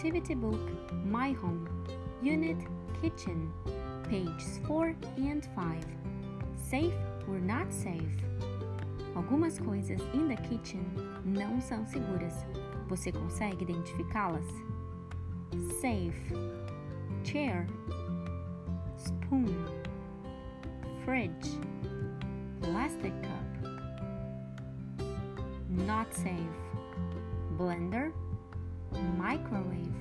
activity book My Home, Unit Kitchen, pages 4 and 5. Safe or not safe? Algumas coisas in the kitchen não são seguras. Você consegue identificá-las? Safe, chair, spoon, fridge, plastic cup. Not safe, blender, microwave.